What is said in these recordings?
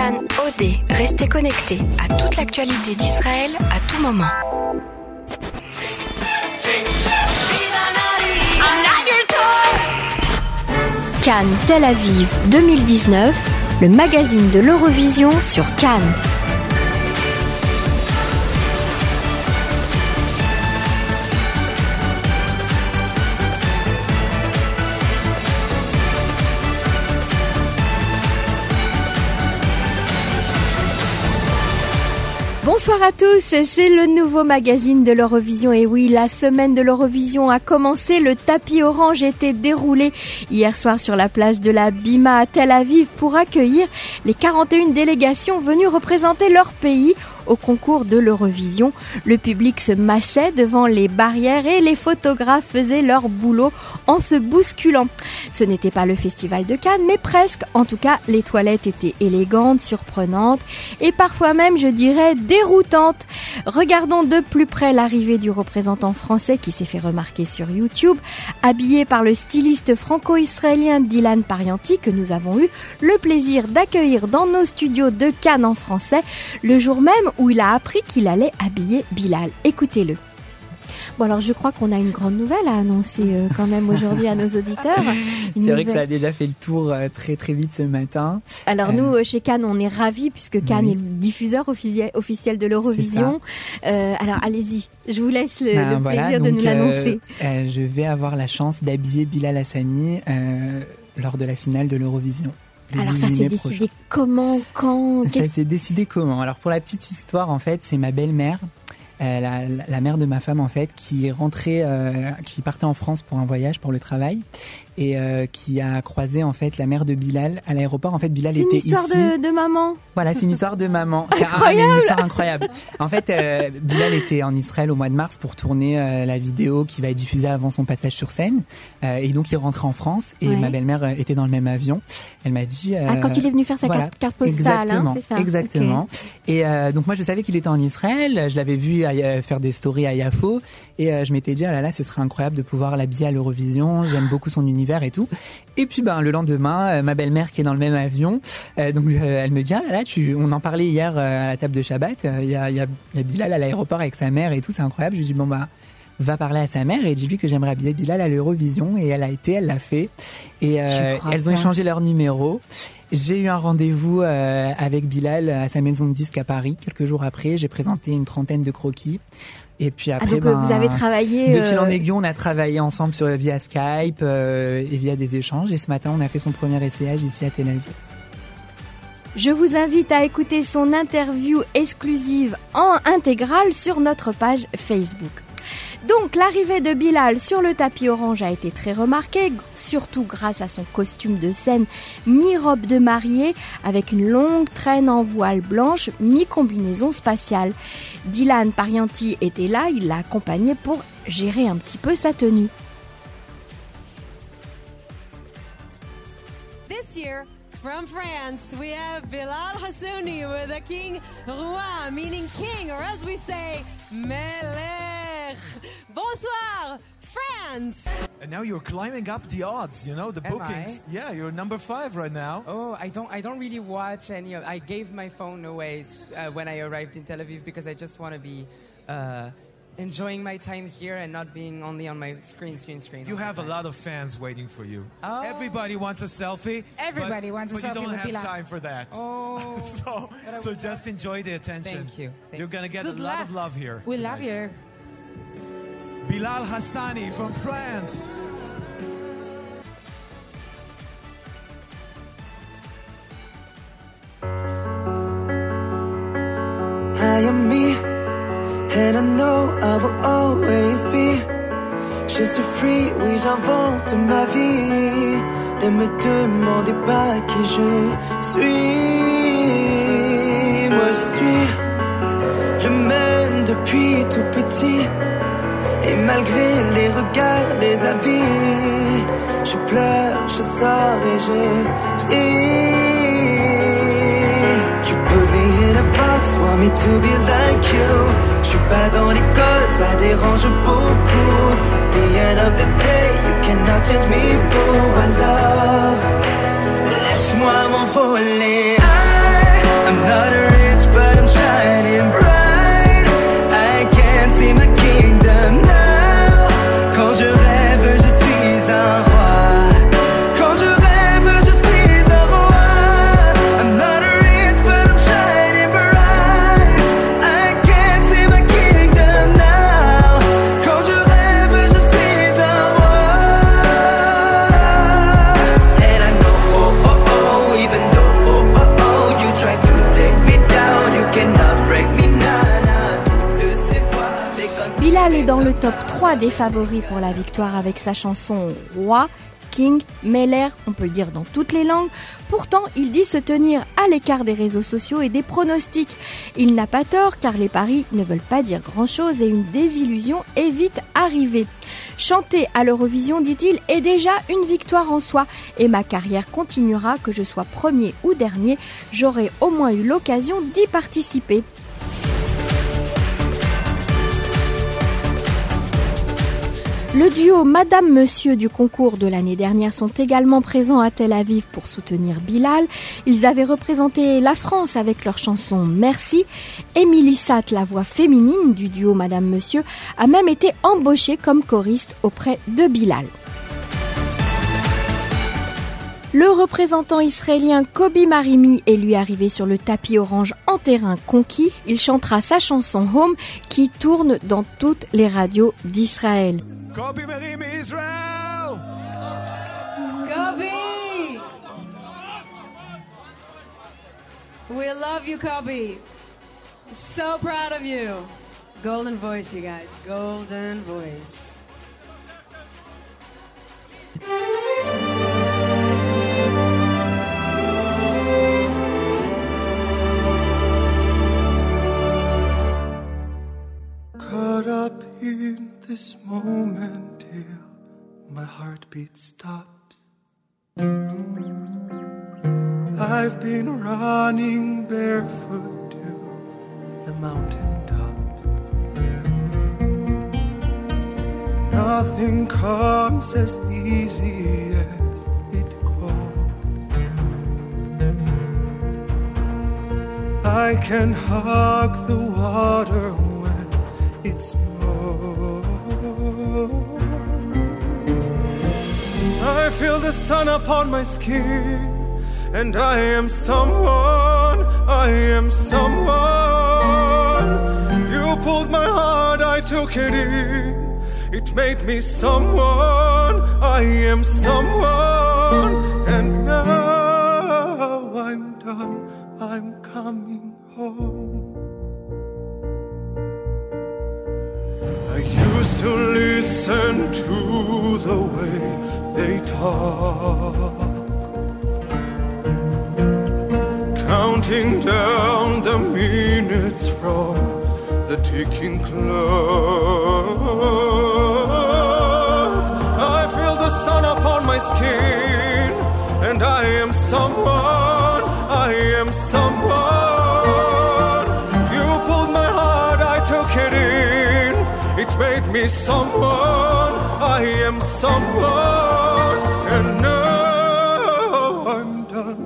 Cannes OD, restez connectés à toute l'actualité d'Israël à tout moment. Cannes Tel Aviv 2019, le magazine de l'Eurovision sur Cannes. Bonsoir à tous, c'est le nouveau magazine de l'Eurovision. Et oui, la semaine de l'Eurovision a commencé, le tapis orange était déroulé hier soir sur la place de la Bima à Tel Aviv pour accueillir les 41 délégations venues représenter leur pays au concours de l'Eurovision. Le public se massait devant les barrières et les photographes faisaient leur boulot en se bousculant. Ce n'était pas le festival de Cannes, mais presque. En tout cas, les toilettes étaient élégantes, surprenantes et parfois même, je dirais, déroutantes. Regardons de plus près l'arrivée du représentant français qui s'est fait remarquer sur YouTube, habillé par le styliste franco-israélien Dylan Parianti que nous avons eu le plaisir d'accueillir dans nos studios de Cannes en français le jour même où il a appris qu'il allait habiller Bilal. Écoutez-le. Bon alors je crois qu'on a une grande nouvelle à annoncer euh, quand même aujourd'hui à nos auditeurs. C'est vrai que ça a déjà fait le tour euh, très très vite ce matin. Alors nous euh, chez Cannes on est ravis puisque Cannes est le diffuseur officiel de l'Eurovision. alors allez-y, je vous laisse le, ben, plaisir de nous l'annoncer. je vais avoir la chance d'habiller Bilal Hassani lors de la finale de l'Eurovision. Alors ça s'est décidé comment, quand Ça s'est décidé comment. Alors pour la petite histoire, en fait, c'est ma belle-mère euh, la, mère de ma femme en fait, qui est rentrée, euh, qui partait en France pour un voyage pour le travail et euh, qui a croisé en fait la mère de Bilal à l'aéroport. En fait, Bilal était ici. C'est une histoire de, maman. Voilà, c'est une histoire de maman. incroyable. une histoire incroyable. En fait, Bilal était en Israël au mois de mars pour tourner la vidéo qui va être diffusée avant son passage sur scène. et donc il rentrait en France et ma belle-mère était dans le même avion. Elle m'a dit. ah, quand il est venu faire sa carte, carte, postale, hein, exactement, ça exactement. Et donc moi je savais qu'il était en Israël. Je l'avais vu faire des stories à Yafo. Et euh, je m'étais dit ah là là ce serait incroyable de pouvoir l'habiller à l'Eurovision. J'aime beaucoup son univers et tout. Et puis ben le lendemain euh, ma belle-mère qui est dans le même avion euh, donc elle me dit ah là là on en parlait hier à la table de Shabbat. Il y a, y, a, y a Bilal à l'aéroport avec sa mère et tout c'est incroyable. Je lui dis bon bah va parler à sa mère et dis-lui que j'aimerais habiller Bilal à l'Eurovision et elle a été, elle l'a fait et elles ont échangé leur numéro. J'ai eu un rendez-vous euh, avec Bilal à sa maison de disques à Paris. Quelques jours après, j'ai présenté une trentaine de croquis. Et puis ah, après, donc, ben, vous avez travaillé de fil en euh, aiguille, on a travaillé ensemble sur via Skype euh, et via des échanges. Et ce matin, on a fait son premier essayage ici à Tel Aviv. Je vous invite à écouter son interview exclusive en intégrale sur notre page Facebook. Donc l'arrivée de Bilal sur le tapis orange a été très remarquée, surtout grâce à son costume de scène mi-robe de mariée avec une longue traîne en voile blanche mi-combinaison spatiale. Dylan Parianti était là, il l'a accompagné pour gérer un petit peu sa tenue. This year, from France, we have Bilal Hassouni with a king meaning king, or as we say. Bonsoir, France. And now you're climbing up the odds, you know, the Am bookings. I? Yeah, you're number five right now. Oh, I don't, I don't really watch any of. I gave my phone away uh, when I arrived in Tel Aviv because I just want to be. Uh, enjoying my time here and not being only on my screen, screen, screen. You have a lot of fans waiting for you. Oh. Everybody wants a selfie. Everybody but, wants a but selfie you don't have Bilal. time for that. Oh. so so just enjoy the attention. Thank you. Thank You're gonna get Good a lot luck. of love here. We love you. Bilal Hassani from France. I am me, and I know I will always be. Je suis free, oui, j'invente ma vie. Ne me demandez pas qui je suis. Moi, je suis le même depuis tout petit. Et malgré les regards, les avis, je pleure, je sors et je ris. You put me in a box, want me to be like you. Je suis pas dans les codes, ça dérange beaucoup. At the end of the day, you cannot change me, boo. Alors, laisse-moi m'envoler. I est dans top 3 des favoris pour la victoire avec sa chanson Roi. King, Meller, on peut le dire dans toutes les langues. Pourtant, il dit se tenir à l'écart des réseaux sociaux et des pronostics. Il n'a pas tort car les paris ne veulent pas dire grand-chose et une désillusion est vite arrivée. Chanter à l'Eurovision, dit-il, est déjà une victoire en soi et ma carrière continuera que je sois premier ou dernier, j'aurai au moins eu l'occasion d'y participer. Le duo Madame Monsieur du concours de l'année dernière sont également présents à Tel Aviv pour soutenir Bilal. Ils avaient représenté la France avec leur chanson Merci. Émilie Satt, la voix féminine du duo Madame Monsieur, a même été embauchée comme choriste auprès de Bilal. Le représentant israélien Kobi Marimi est lui arrivé sur le tapis orange en terrain conquis. Il chantera sa chanson Home qui tourne dans toutes les radios d'Israël. Kobe Merim Israel! Kobe! We love you, Kobe. So proud of you. Golden voice, you guys. Golden voice. This moment till my heartbeat stops. I've been running barefoot to the mountain tops. Nothing comes as easy as it goes. I can hug the water when it I feel the sun upon my skin, and I am someone, I am someone. You pulled my heart, I took it in. It made me someone, I am someone, and now I'm done, I'm coming home. I used to listen to the way they talk, counting down the minutes from the ticking clock. I feel the sun upon my skin, and I am someone, I am someone. Made me someone, I am someone, and now I'm done.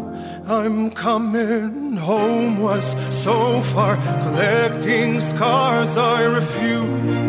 I'm coming home was so far, collecting scars I refuse.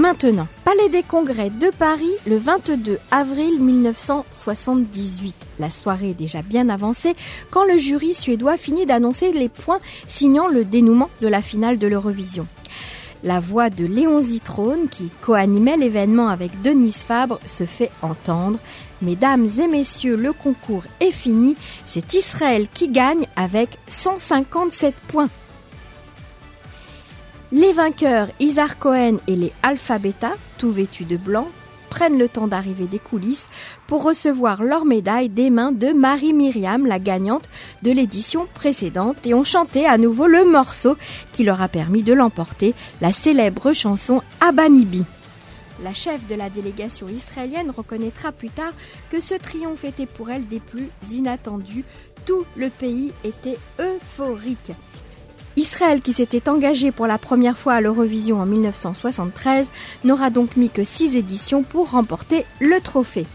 Maintenant. Palais des Congrès de Paris, le 22 avril 1978. La soirée est déjà bien avancée quand le jury suédois finit d'annoncer les points signant le dénouement de la finale de l'Eurovision. La voix de Léon Zitrone, qui co-animait l'événement avec Denise Fabre, se fait entendre. Mesdames et messieurs, le concours est fini. C'est Israël qui gagne avec 157 points. Les vainqueurs, Isar Cohen et les Alpha Beta, tout vêtus de blanc, prennent le temps d'arriver des coulisses pour recevoir leur médaille des mains de Marie Myriam, la gagnante de l'édition précédente, et ont chanté à nouveau le morceau qui leur a permis de l'emporter, la célèbre chanson Abanibi. La chef de la délégation israélienne reconnaîtra plus tard que ce triomphe était pour elle des plus inattendus. Tout le pays était euphorique. Israël, qui s'était engagé pour la première fois à l'Eurovision en 1973, n'aura donc mis que six éditions pour remporter le trophée.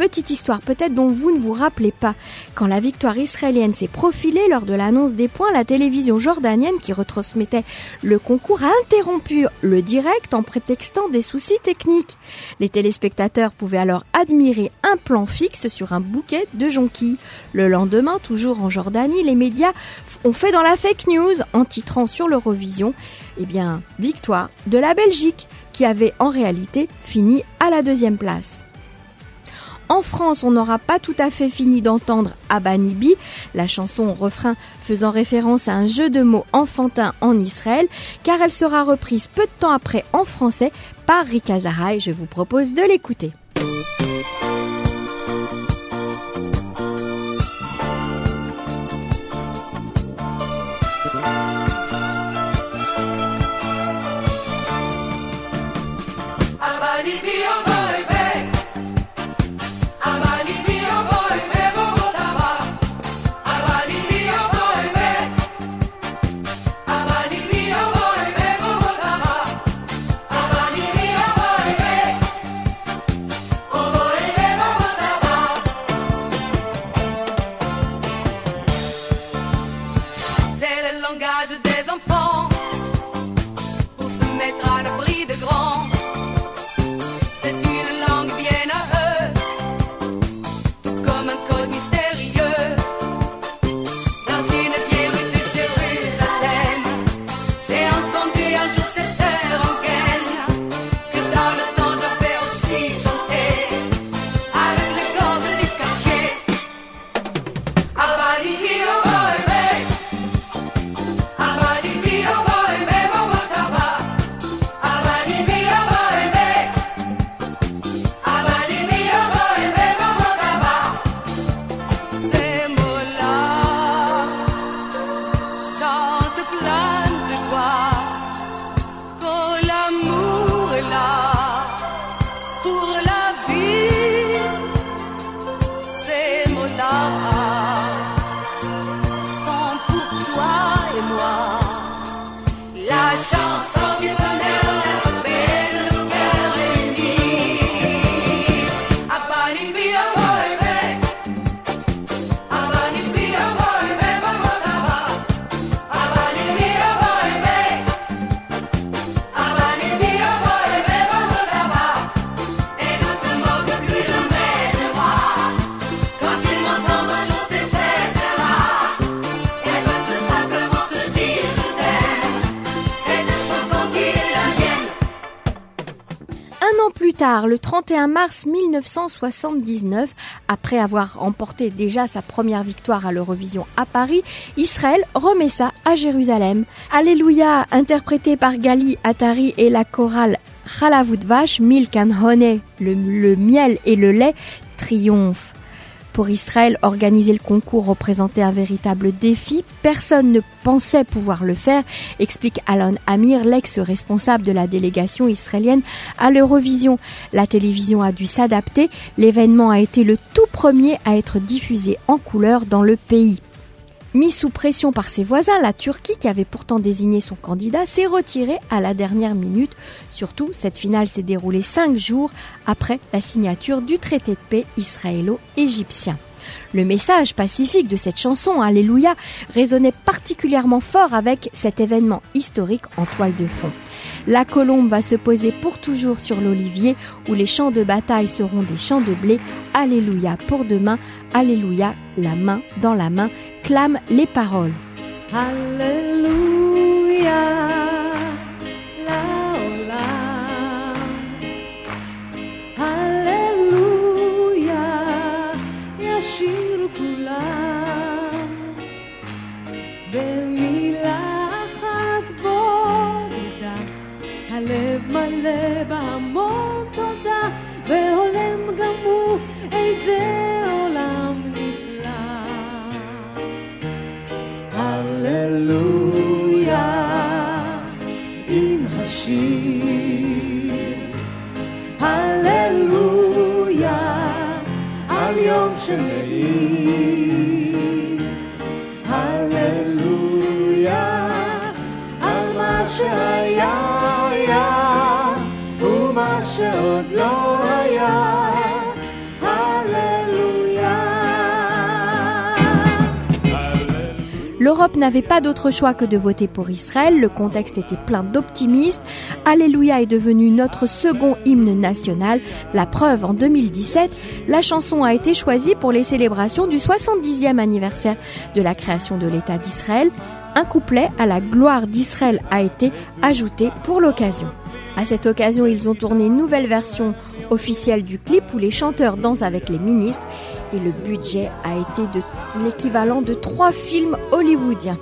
Petite histoire peut-être dont vous ne vous rappelez pas. Quand la victoire israélienne s'est profilée lors de l'annonce des points, la télévision jordanienne qui retransmettait le concours a interrompu le direct en prétextant des soucis techniques. Les téléspectateurs pouvaient alors admirer un plan fixe sur un bouquet de jonquilles. Le lendemain, toujours en Jordanie, les médias ont fait dans la fake news en titrant sur l'Eurovision, eh bien, victoire de la Belgique, qui avait en réalité fini à la deuxième place. En France, on n'aura pas tout à fait fini d'entendre Abanibi, la chanson au refrain faisant référence à un jeu de mots enfantin en Israël, car elle sera reprise peu de temps après en français par Rika Zahai. Je vous propose de l'écouter. Le 31 mars 1979, après avoir remporté déjà sa première victoire à l'Eurovision à Paris, Israël remet ça à Jérusalem. Alléluia, interprété par Gali Atari et la chorale Chalavut Milk and Honey, le miel et le lait, triomphe. Pour Israël, organiser le concours représentait un véritable défi. Personne ne pensait pouvoir le faire, explique Alon Amir, l'ex-responsable de la délégation israélienne à l'Eurovision. La télévision a dû s'adapter. L'événement a été le tout premier à être diffusé en couleur dans le pays. Mis sous pression par ses voisins, la Turquie, qui avait pourtant désigné son candidat, s'est retirée à la dernière minute. Surtout, cette finale s'est déroulée cinq jours après la signature du traité de paix israélo-égyptien. Le message pacifique de cette chanson, Alléluia, résonnait particulièrement fort avec cet événement historique en toile de fond. La colombe va se poser pour toujours sur l'olivier où les champs de bataille seront des champs de blé. Alléluia pour demain, Alléluia, la main dans la main, clament les paroles. 是你。L'Europe n'avait pas d'autre choix que de voter pour Israël, le contexte était plein d'optimistes. Alléluia est devenu notre second hymne national. La preuve, en 2017, la chanson a été choisie pour les célébrations du 70e anniversaire de la création de l'État d'Israël. Un couplet à la gloire d'Israël a été ajouté pour l'occasion. À cette occasion, ils ont tourné une nouvelle version officielle du clip où les chanteurs dansent avec les ministres et le budget a été de l'équivalent de trois films hollywoodiens.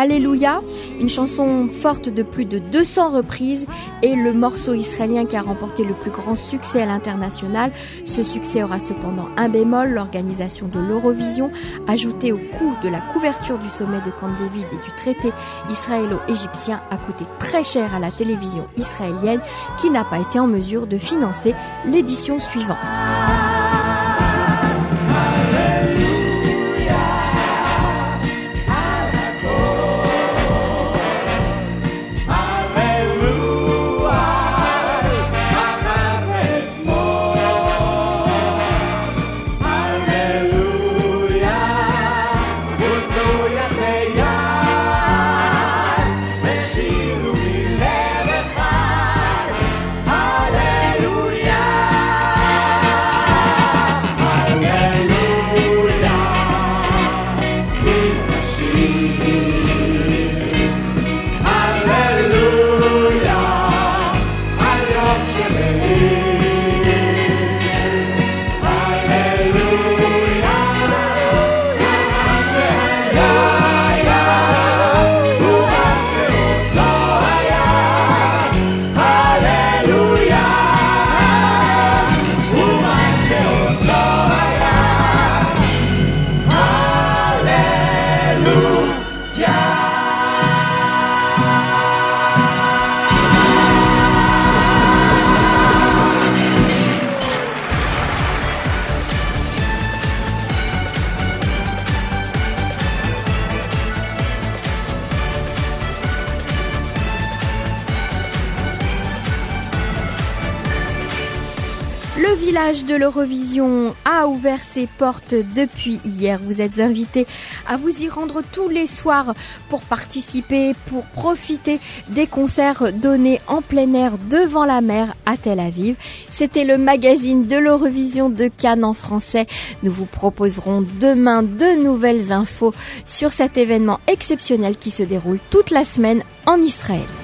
Alléluia, une chanson forte de plus de 200 reprises et le morceau israélien qui a remporté le plus grand succès à l'international. Ce succès aura cependant un bémol, l'organisation de l'Eurovision, ajoutée au coût de la couverture du sommet de Camp David et du traité israélo-égyptien, a coûté très cher à la télévision israélienne qui n'a pas été en mesure de financer l'édition suivante. De l'Eurovision a ouvert ses portes depuis hier. Vous êtes invités à vous y rendre tous les soirs pour participer, pour profiter des concerts donnés en plein air devant la mer à Tel Aviv. C'était le magazine de l'Eurovision de Cannes en français. Nous vous proposerons demain de nouvelles infos sur cet événement exceptionnel qui se déroule toute la semaine en Israël.